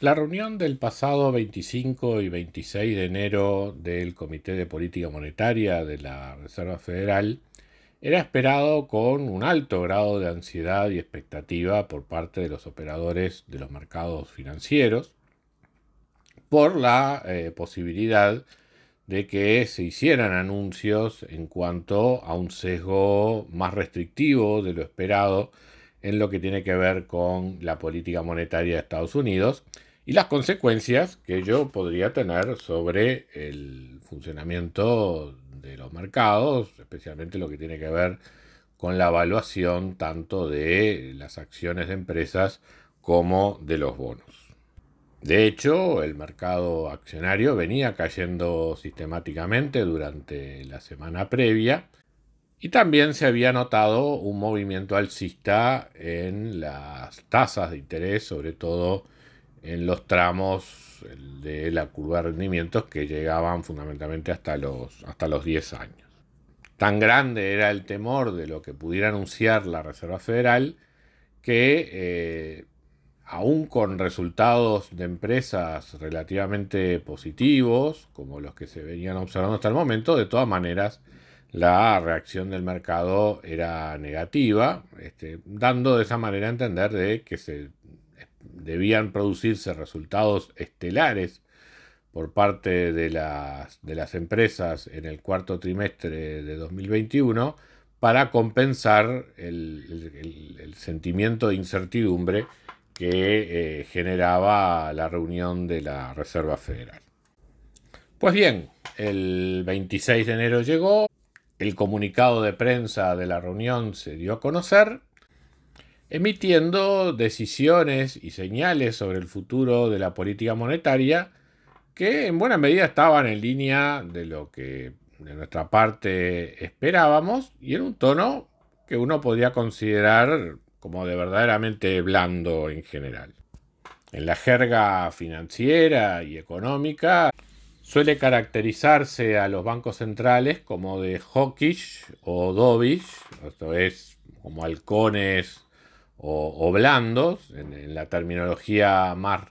La reunión del pasado 25 y 26 de enero del Comité de Política Monetaria de la Reserva Federal era esperado con un alto grado de ansiedad y expectativa por parte de los operadores de los mercados financieros por la eh, posibilidad de que se hicieran anuncios en cuanto a un sesgo más restrictivo de lo esperado en lo que tiene que ver con la política monetaria de Estados Unidos y las consecuencias que ello podría tener sobre el funcionamiento de los mercados, especialmente lo que tiene que ver con la evaluación tanto de las acciones de empresas como de los bonos. De hecho, el mercado accionario venía cayendo sistemáticamente durante la semana previa y también se había notado un movimiento alcista en las tasas de interés, sobre todo en los tramos de la curva de rendimientos que llegaban fundamentalmente hasta los, hasta los 10 años. Tan grande era el temor de lo que pudiera anunciar la Reserva Federal que eh, aún con resultados de empresas relativamente positivos, como los que se venían observando hasta el momento, de todas maneras la reacción del mercado era negativa, este, dando de esa manera a entender de que se debían producirse resultados estelares por parte de las, de las empresas en el cuarto trimestre de 2021 para compensar el, sentimiento de incertidumbre que eh, generaba la reunión de la Reserva Federal. Pues bien, el 26 de enero llegó, el comunicado de prensa de la reunión se dio a conocer emitiendo decisiones y señales sobre el futuro de la política monetaria que en buena medida estaban en línea de lo que de nuestra parte esperábamos y en un tono que uno podría considerar como de verdaderamente blando en general. En la jerga financiera y económica suele caracterizarse a los bancos centrales como de hawkish o dovish, esto es como halcones o, blandos, en, la terminología más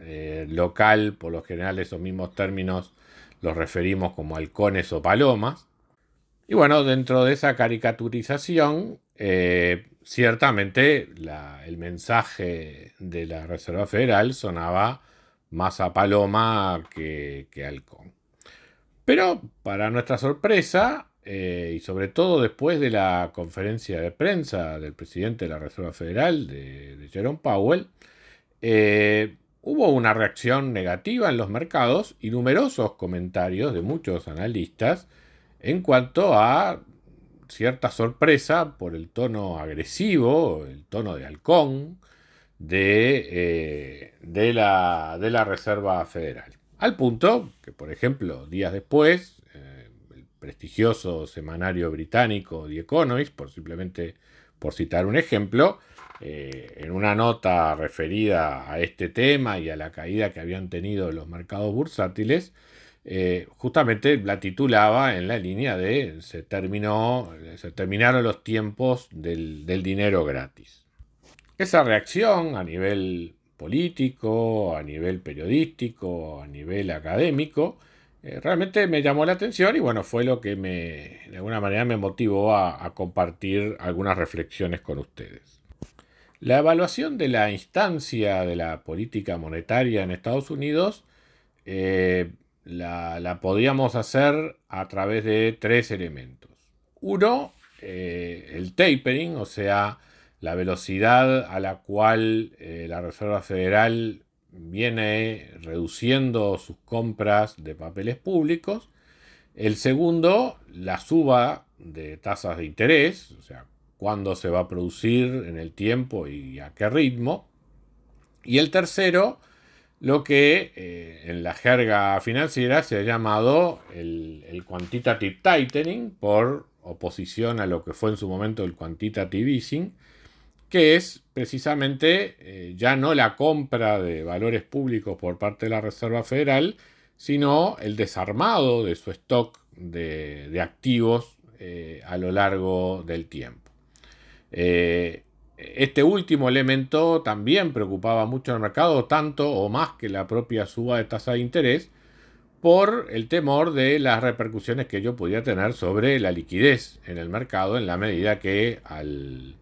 eh, local, por lo general esos mismos términos los referimos como halcones o palomas. Y bueno, dentro de esa caricaturización, eh, ciertamente el mensaje de la Reserva Federal sonaba más a paloma que, que halcón. Pero, para nuestra sorpresa, eh, y sobre todo después de la conferencia de prensa del presidente de la Reserva Federal, de, Jerome Powell, eh, hubo una reacción negativa en los mercados y numerosos comentarios de muchos analistas en cuanto a cierta sorpresa por el tono agresivo, el tono de halcón de, eh, de, la, de la Reserva Federal. Al punto que, por ejemplo, días después, prestigioso semanario británico The Economist, por simplemente por citar un ejemplo, eh, en una nota referida a este tema y a la caída que habían tenido los mercados bursátiles, eh, justamente la titulaba en la línea de se terminó, se terminaron los tiempos del, del dinero gratis. Esa reacción a nivel político, a nivel periodístico, a nivel académico, eh, realmente me llamó la atención y bueno, fue lo que me, de alguna manera me motivó a, compartir algunas reflexiones con ustedes. La evaluación de la instancia de la política monetaria en Estados Unidos eh, la, podíamos hacer a través de tres elementos. Uno, eh, el tapering, o sea, la velocidad a la cual la Reserva Federal viene reduciendo sus compras de papeles públicos. El segundo, la suba de tasas de interés, o sea, cuándo se va a producir en el tiempo y a qué ritmo. Y el tercero, lo que eh, en la jerga financiera se ha llamado el, quantitative tightening, por oposición a lo que fue en su momento el quantitative easing, que es precisamente eh, ya no la compra de valores públicos por parte de la Reserva Federal, sino el desarmado de su stock de, activos eh, a lo largo del tiempo. Este último elemento también preocupaba mucho al mercado, tanto o más que la propia suba de tasa de interés, por el temor de las repercusiones que ello podía tener sobre la liquidez en el mercado, en la medida que al,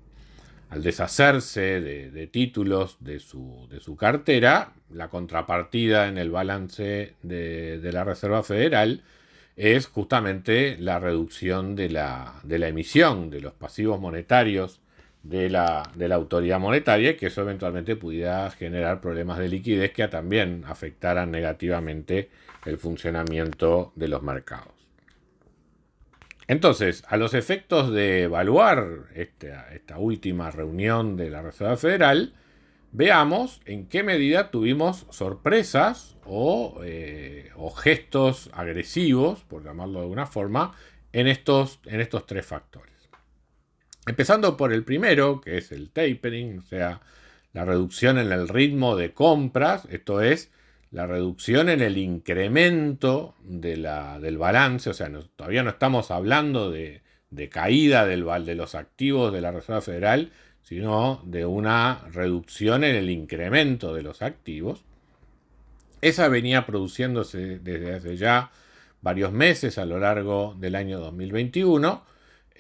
deshacerse de, títulos de su, cartera, la contrapartida en el balance de, la Reserva Federal es justamente la reducción de la, emisión de los pasivos monetarios de la, de la autoridad monetaria que eso eventualmente pudiera generar problemas de liquidez que también afectaran negativamente el funcionamiento de los mercados. Entonces, a los efectos de evaluar esta, esta última reunión de la Reserva Federal, veamos en qué medida tuvimos sorpresas o, eh, o, gestos agresivos, por llamarlo de alguna forma, en estos, en estos tres factores. Empezando por el primero, que es el tapering, o sea, la reducción en el ritmo de compras, esto es la reducción en el incremento de la, del balance, o sea, todavía no estamos hablando de, caída del, de los activos de la Reserva Federal, sino de una reducción en el incremento de los activos. Esa venía produciéndose desde hace ya varios meses a lo largo del año 2021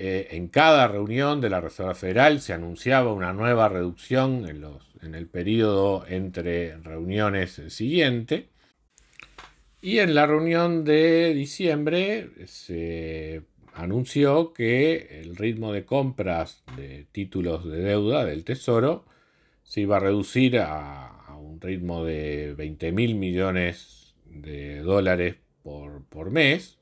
eh, en cada reunión de la Reserva Federal se anunciaba una nueva reducción en, los, en el periodo entre reuniones siguiente. Y en la reunión de diciembre se anunció que el ritmo de compras de títulos de deuda del Tesoro se iba a reducir a, un ritmo de 20 mil millones de dólares por, mes,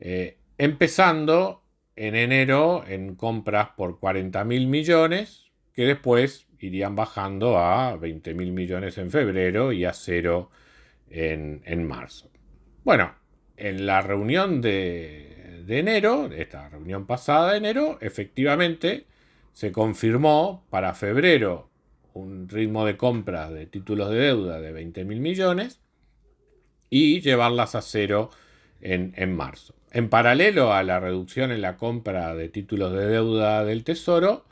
eh, empezando en enero en compras por 40 mil millones, que después irían bajando a 20 mil millones en febrero y a cero en, marzo. Bueno, en la reunión de, de enero, esta reunión pasada de enero, efectivamente se confirmó para febrero un ritmo de compras de títulos de deuda de 20 mil millones y llevarlas a cero en, en marzo. En paralelo a la reducción en la compra de títulos de deuda del Tesoro,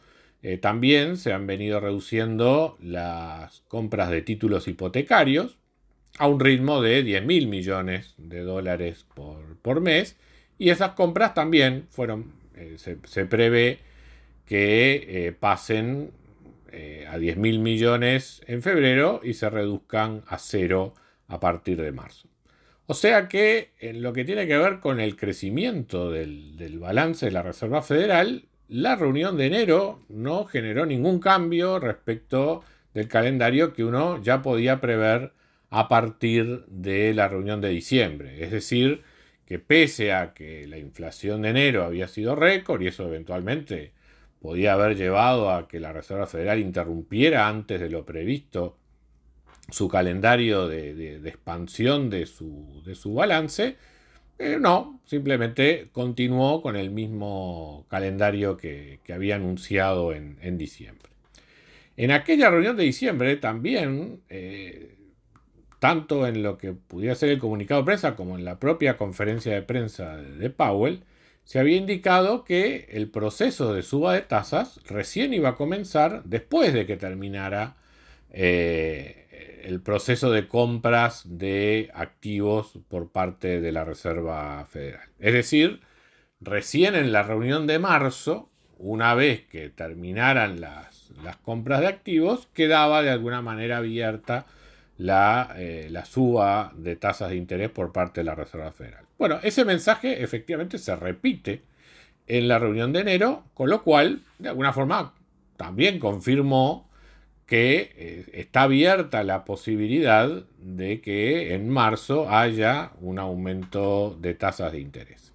eh, también se han venido reduciendo las compras de títulos hipotecarios a un ritmo de 10 mil millones de dólares por, mes. Y esas compras también fueron, eh, se, prevé que eh, pasen a 10 mil millones en febrero y se reduzcan a cero a partir de marzo. O sea que en lo que tiene que ver con el crecimiento del, balance de la Reserva Federal, la reunión de enero no generó ningún cambio respecto del calendario que uno ya podía prever a partir de la reunión de diciembre. Es decir, que pese a que la inflación de enero había sido récord y eso eventualmente podía haber llevado a que la Reserva Federal interrumpiera antes de lo previsto su calendario de, expansión de su, de su balance. Eh, no, simplemente continuó con el mismo calendario que, había anunciado en, diciembre. En aquella reunión de diciembre también, eh, tanto en lo que pudiera ser el comunicado de prensa como en la propia conferencia de prensa de Powell, se había indicado que el proceso de suba de tasas recién iba a comenzar después de que terminara eh, el proceso de compras de activos por parte de la Reserva Federal. Es decir, recién en la reunión de marzo, una vez que terminaran las, compras de activos, quedaba de alguna manera abierta la, eh, la, suba de tasas de interés por parte de la Reserva Federal. Bueno, ese mensaje efectivamente se repite en la reunión de enero, con lo cual, de alguna forma, también confirmó que eh, está abierta la posibilidad de que en marzo haya un aumento de tasas de interés.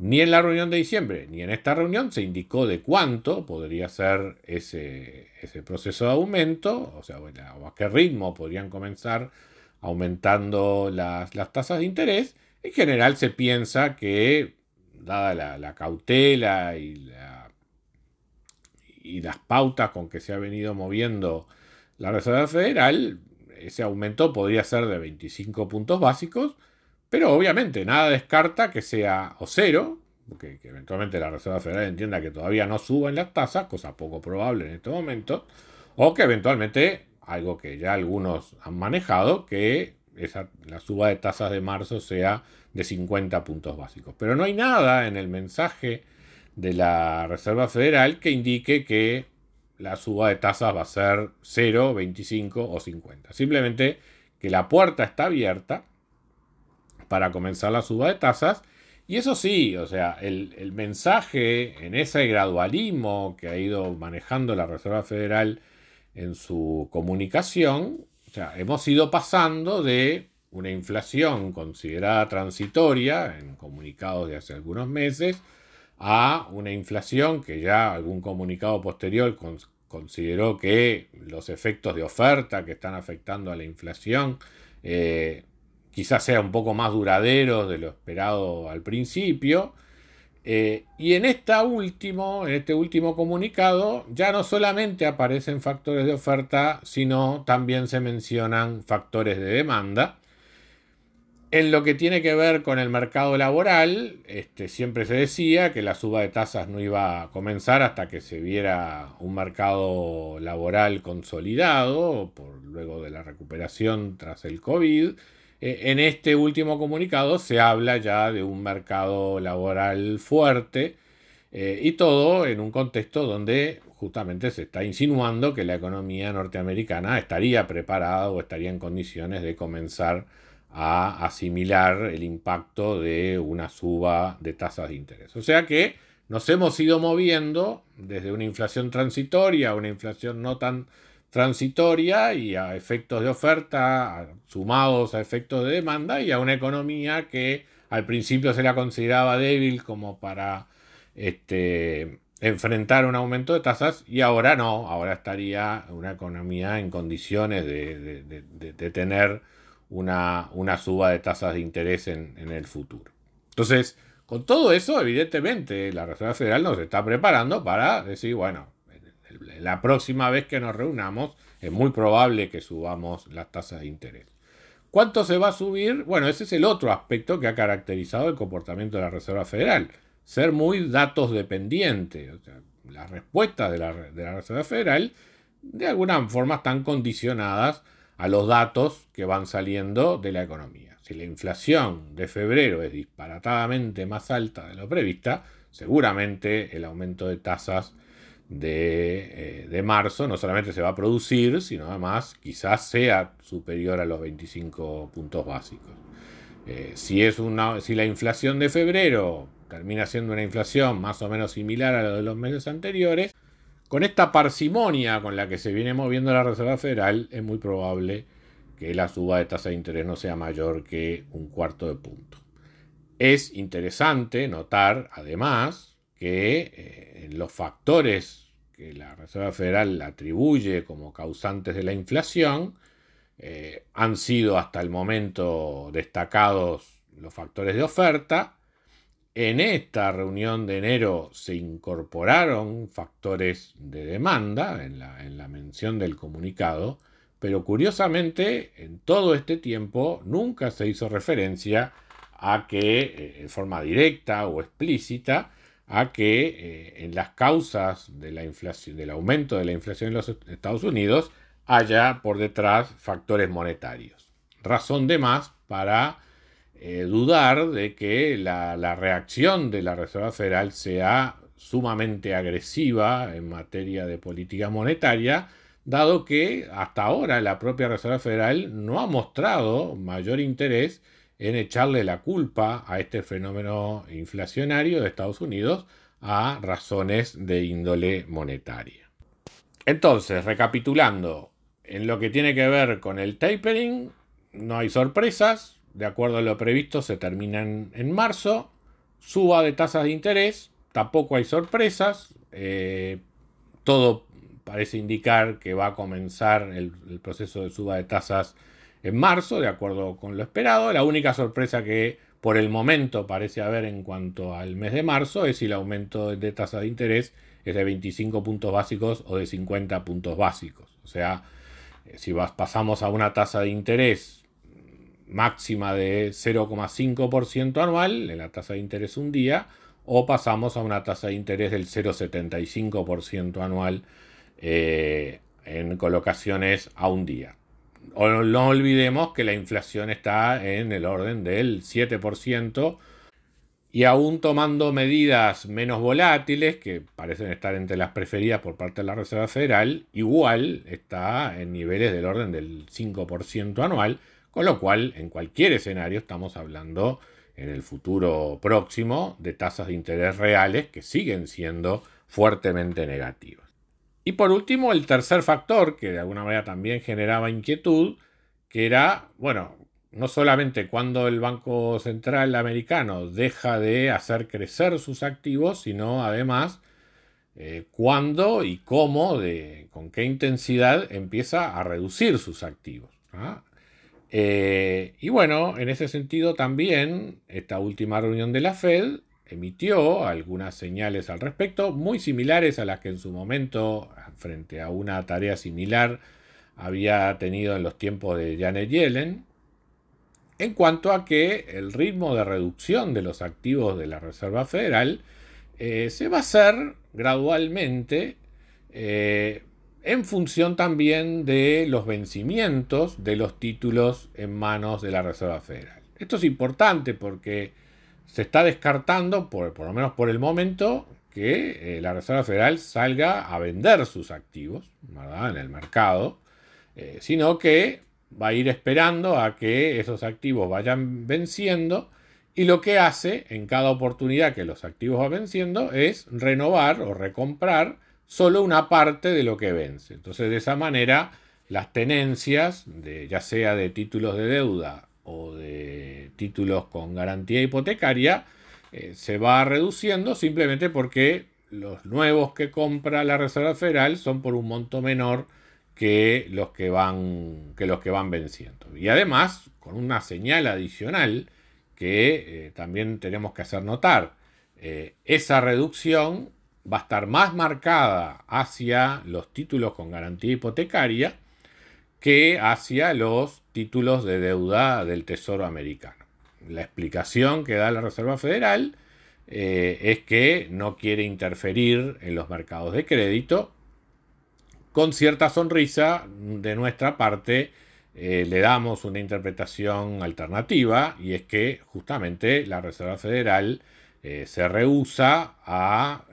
Ni en la reunión de diciembre ni en esta reunión se indicó de cuánto podría ser ese, ese proceso de aumento, o sea, a qué ritmo podrían comenzar aumentando las, tasas de interés. En general se piensa que, dada la, cautela y, y las pautas con que se ha venido moviendo la Reserva Federal, ese aumento podría ser de 25 puntos básicos, pero obviamente nada descarta que sea o cero, que eventualmente la Reserva Federal entienda que todavía no suban las tasas, cosa poco probable en este momento, o que eventualmente, algo que ya algunos han manejado, que esa, la suba de tasas de marzo sea de 50 puntos básicos. Pero no hay nada en el mensaje de la Reserva Federal que indique que la suba de tasas va a ser 0, 25 o 50. Simplemente que la puerta está abierta para comenzar la suba de tasas. Y eso sí, o sea, el, mensaje en ese gradualismo que ha ido manejando la Reserva Federal en su comunicación, o sea, hemos ido pasando de una inflación considerada transitoria en comunicados de hace algunos meses a una inflación que ya algún comunicado posterior consideró que los efectos de oferta que están afectando a la inflación eh, quizás sea un poco más duradero de lo esperado al principio. Eh, y en, esta último, en este último comunicado ya no solamente aparecen factores de oferta, sino también se mencionan factores de demanda. En lo que tiene que ver con el mercado laboral, este, siempre se decía que la suba de tasas no iba a comenzar hasta que se viera un mercado laboral consolidado, por, luego de la recuperación tras el COVID. Eh, en este último comunicado se habla ya de un mercado laboral fuerte eh, y todo en un contexto donde justamente se está insinuando que la economía norteamericana estaría preparada o estaría en condiciones de comenzar a asimilar el impacto de una suba de tasas de interés. O sea que nos hemos ido moviendo desde una inflación transitoria a una inflación no tan transitoria y a efectos de oferta sumados a efectos de demanda y a una economía que al principio se la consideraba débil como para este, enfrentar un aumento de tasas y ahora no, ahora estaría una economía en condiciones de tener una, una suba de tasas de interés en, el futuro. Entonces, con todo eso, evidentemente, la Reserva Federal nos está preparando para decir, bueno, la próxima vez que nos reunamos es muy probable que subamos las tasas de interés. ¿Cuánto se va a subir? Bueno, ese es el otro aspecto que ha caracterizado el comportamiento de la Reserva Federal. Ser muy datos dependiente. las respuestas de la, de la Reserva Federal de alguna forma están condicionadas a los datos que van saliendo de la economía. Si la inflación de febrero es disparatadamente más alta de lo prevista, seguramente el aumento de tasas de, eh, marzo no solamente se va a producir, sino además quizás sea superior a los 25 puntos básicos. Eh, si, es una, si la inflación de febrero termina siendo una inflación más o menos similar a la de los meses anteriores, con esta parsimonia con la que se viene moviendo la Reserva Federal, es muy probable que la suba de tasa de interés no sea mayor que un cuarto de punto. Es interesante notar, además, que eh, los factores que la Reserva Federal atribuye como causantes de la inflación eh, han sido hasta el momento destacados los factores de oferta, en esta reunión de enero se incorporaron factores de demanda en la, mención del comunicado, pero curiosamente en todo este tiempo nunca se hizo referencia a que, eh, en forma directa o explícita, a que eh, en las causas la del aumento de la inflación en los Estados Unidos haya por detrás factores monetarios. Razón de más para eh, dudar de que la, reacción de la Reserva Federal sea sumamente agresiva en materia de política monetaria, dado que hasta ahora la propia Reserva Federal no ha mostrado mayor interés en echarle la culpa a este fenómeno inflacionario de Estados Unidos a razones de índole monetaria. Entonces, recapitulando, en lo que tiene que ver con el tapering, no hay sorpresas, de acuerdo a lo previsto, se terminan en marzo. suba de tasas de interés, tampoco hay sorpresas, eh, todo parece indicar que va a comenzar el, proceso de suba de tasas en marzo, de acuerdo con lo esperado. La única sorpresa que por el momento parece haber en cuanto al mes de marzo es si el aumento de tasa de interés es de 25 puntos básicos o de 50 puntos básicos. O sea, si pasamos a una tasa de interés máxima de 0,5% anual en la tasa de interés un día, o pasamos a una tasa de interés del 0,75% anual eh, en colocaciones a un día. No olvidemos que la inflación está en el orden del 7% y aún tomando medidas menos volátiles, que parecen estar entre las preferidas por parte de la Reserva Federal, igual está en niveles del orden del 5% anual, con lo cual en cualquier escenario estamos hablando en el futuro próximo de tasas de interés reales que siguen siendo fuertemente negativas. Y por último, el tercer factor, que de alguna manera también generaba inquietud, que era, bueno, no solamente cuando el Banco Central americano deja de hacer crecer sus activos, sino además eh, cuándo y cómo, de, con qué intensidad empieza a reducir sus activos. ¿ah? Eh, y bueno, en ese sentido también esta última reunión de la Fed emitió algunas señales al respecto, muy similares a las que en su momento, frente a una tarea similar, había tenido en los tiempos de Janet Yellen, en cuanto a que el ritmo de reducción de los activos de la Reserva Federal eh, se va a hacer gradualmente eh, en función también de los vencimientos de los títulos en manos de la Reserva Federal. Esto es importante porque se está descartando, por, lo menos por el momento, que eh, la Reserva Federal salga a vender sus activos en el mercado, eh, sino que va a ir esperando a que esos activos vayan venciendo y lo que hace en cada oportunidad que los activos van venciendo es renovar o recomprar solo una parte de lo que vence. Entonces de esa manera las tenencias, ya sea de títulos de deuda o de títulos con garantía hipotecaria eh, se va reduciendo simplemente porque los nuevos que compra la Reserva Federal son por un monto menor que los que van, que los que van venciendo. Y además, con una señal adicional que eh, también tenemos que hacer notar, eh, esa reducción va a estar más marcada hacia los títulos con garantía hipotecaria que hacia los títulos de deuda del Tesoro americano. La explicación que da la Reserva Federal eh, es que no quiere interferir en los mercados de crédito. Con cierta sonrisa de nuestra parte eh, le damos una interpretación alternativa y es que justamente la Reserva Federal eh, se rehúsa a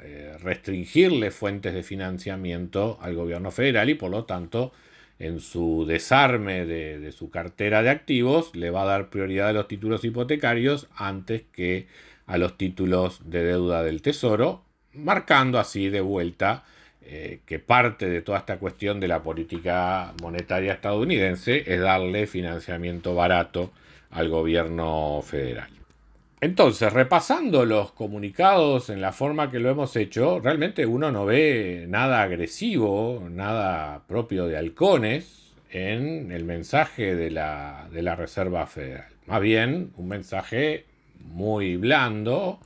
restringirle fuentes de financiamiento al gobierno federal y por lo tanto en su desarme de, su cartera de activos, le va a dar prioridad a los títulos hipotecarios antes que a los títulos de deuda del Tesoro, marcando así de vuelta eh, que parte de toda esta cuestión de la política monetaria estadounidense es darle financiamiento barato al gobierno federal. Entonces, repasando los comunicados en la forma que lo hemos hecho, realmente uno no ve nada agresivo, nada propio de halcones en el mensaje de la, Reserva Federal. Más bien, un mensaje muy blando,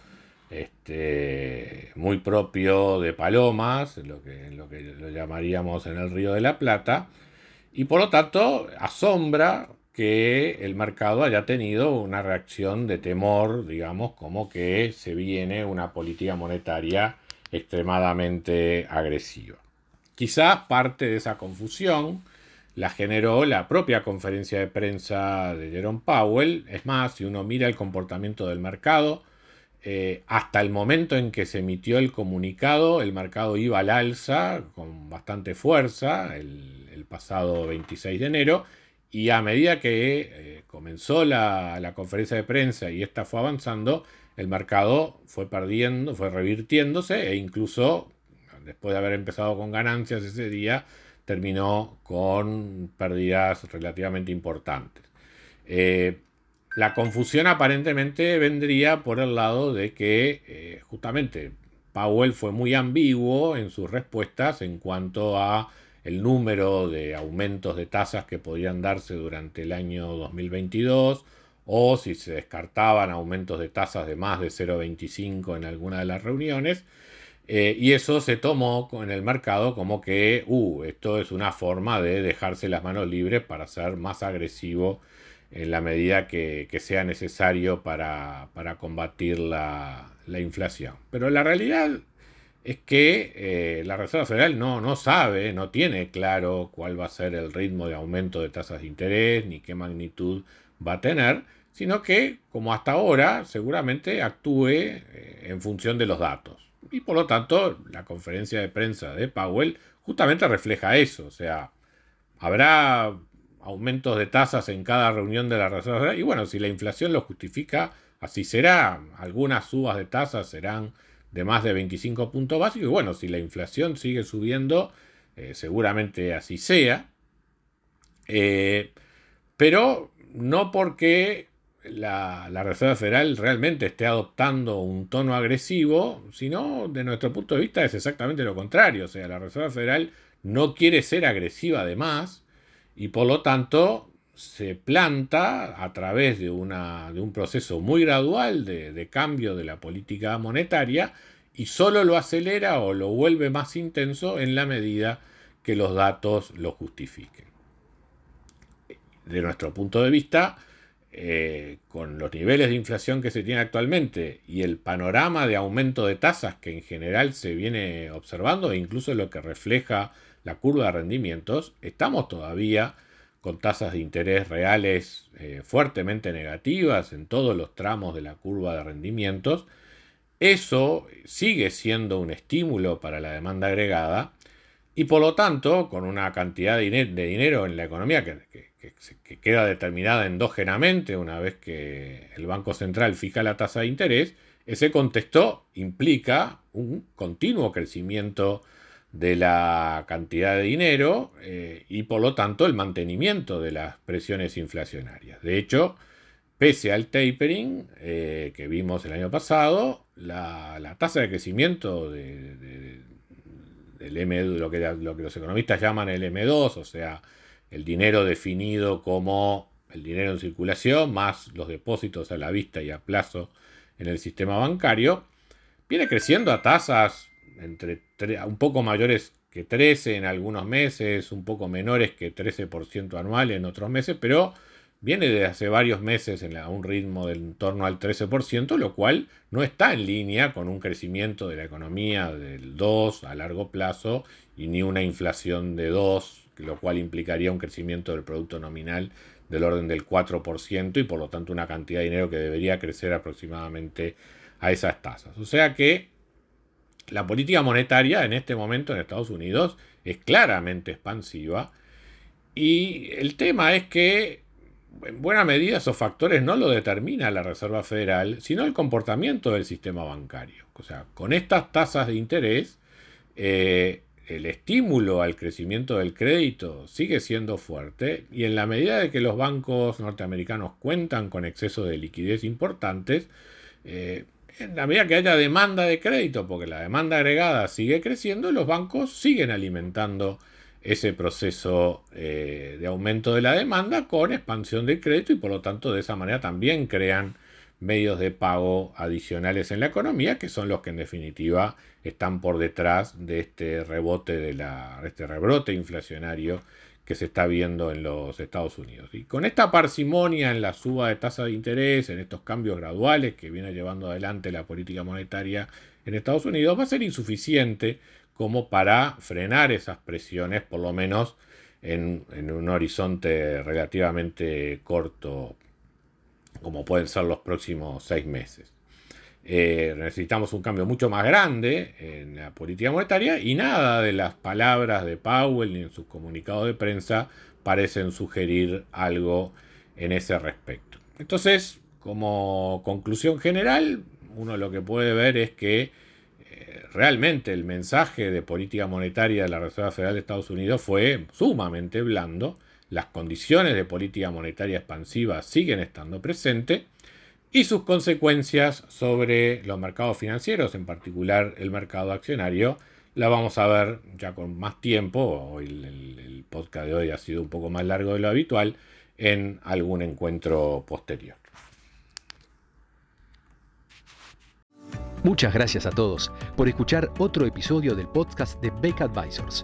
este, muy propio de palomas, lo que, lo que lo llamaríamos en el Río de la Plata, y por lo tanto asombra que el mercado haya tenido una reacción de temor, digamos, como que se viene una política monetaria extremadamente agresiva. Quizás parte de esa confusión la generó la propia conferencia de prensa de Jerome Powell. Es más, si uno mira el comportamiento del mercado, eh, hasta el momento en que se emitió el comunicado, el mercado iba al alza con bastante fuerza el, el pasado 26 de enero y a medida que eh, comenzó la, conferencia de prensa y esta fue avanzando, el mercado fue perdiendo, fue revirtiéndose e incluso después de haber empezado con ganancias ese día, terminó con pérdidas relativamente importantes. Eh, la confusión aparentemente vendría por el lado de que eh, justamente Powell fue muy ambiguo en sus respuestas en cuanto a el número de aumentos de tasas que podían darse durante el año 2022 o si se descartaban aumentos de tasas de más de 0,25 en alguna de las reuniones. Eh, y eso se tomó en el mercado como que, uh, esto es una forma de dejarse las manos libres para ser más agresivo en la medida que, sea necesario para, combatir la, inflación. Pero la realidad es que eh, la Reserva Federal no, no sabe, no tiene claro cuál va a ser el ritmo de aumento de tasas de interés ni qué magnitud va a tener, sino que, como hasta ahora, seguramente actúe eh, en función de los datos. Y por lo tanto, la conferencia de prensa de Powell justamente refleja eso. O sea, habrá aumentos de tasas en cada reunión de la Reserva Federal. Y bueno, si la inflación lo justifica, así será. Algunas subas de tasas serán de más de 25 puntos básicos. Y bueno, si la inflación sigue subiendo, eh, seguramente así sea. Eh, pero no porque la, Reserva Federal realmente esté adoptando un tono agresivo, sino de nuestro punto de vista es exactamente lo contrario. O sea, la Reserva Federal no quiere ser agresiva además y por lo tanto se planta a través de, una, de un proceso muy gradual de, de cambio de la política monetaria y solo lo acelera o lo vuelve más intenso en la medida que los datos lo justifiquen. De nuestro punto de vista, eh, con los niveles de inflación que se tiene actualmente y el panorama de aumento de tasas que en general se viene observando e incluso lo que refleja la curva de rendimientos, estamos todavía con tasas de interés reales eh, fuertemente negativas en todos los tramos de la curva de rendimientos. Eso sigue siendo un estímulo para la demanda agregada y por lo tanto, con una cantidad de, dinero en la economía que que, queda determinada endógenamente una vez que el Banco Central fija la tasa de interés, ese contexto implica un continuo crecimiento de la cantidad de dinero eh, y por lo tanto el mantenimiento de las presiones inflacionarias. De hecho, pese al tapering eh, que vimos el año pasado, la, tasa de crecimiento del M, lo que, lo que los economistas llaman el M2, o sea, el dinero definido como el dinero en circulación, más los depósitos a la vista y a plazo en el sistema bancario, viene creciendo a tasas entre un poco mayores que 13 en algunos meses, un poco menores que 13% anual en otros meses, pero viene de hace varios meses a un ritmo de en torno al 13%, lo cual no está en línea con un crecimiento de la economía del 2 a largo plazo y ni una inflación de 2 lo cual implicaría un crecimiento del producto nominal del orden del 4% y por lo tanto una cantidad de dinero que debería crecer aproximadamente a esas tasas. O sea que la política monetaria en este momento en Estados Unidos es claramente expansiva y el tema es que en buena medida esos factores no lo determina la Reserva Federal, sino el comportamiento del sistema bancario. O sea, con estas tasas de interés, eh, el estímulo al crecimiento del crédito sigue siendo fuerte y en la medida de que los bancos norteamericanos cuentan con excesos de liquidez importantes, eh, en la medida que haya demanda de crédito, porque la demanda agregada sigue creciendo, los bancos siguen alimentando ese proceso eh, de aumento de la demanda con expansión del crédito y por lo tanto de esa manera también crean medios de pago adicionales en la economía, que son los que en definitiva están por detrás de este rebote de la, este rebrote inflacionario que se está viendo en los Estados Unidos. Y con esta parsimonia en la suba de tasa de interés, en estos cambios graduales que viene llevando adelante la política monetaria en Estados Unidos, va a ser insuficiente como para frenar esas presiones, por lo menos en, en un horizonte relativamente corto como pueden ser los próximos seis meses. Eh, necesitamos un cambio mucho más grande en la política monetaria y nada de las palabras de Powell ni en sus comunicados de prensa parecen sugerir algo en ese respecto. Entonces, como conclusión general, uno lo que puede ver es que eh, realmente el mensaje de política monetaria de la Reserva Federal de Estados Unidos fue sumamente blando las condiciones de política monetaria expansiva siguen estando presentes y sus consecuencias sobre los mercados financieros, en particular el mercado accionario, la vamos a ver ya con más tiempo, hoy el, podcast de hoy ha sido un poco más largo de lo habitual, en algún encuentro posterior. Muchas gracias a todos por escuchar otro episodio del podcast de Beck Advisors.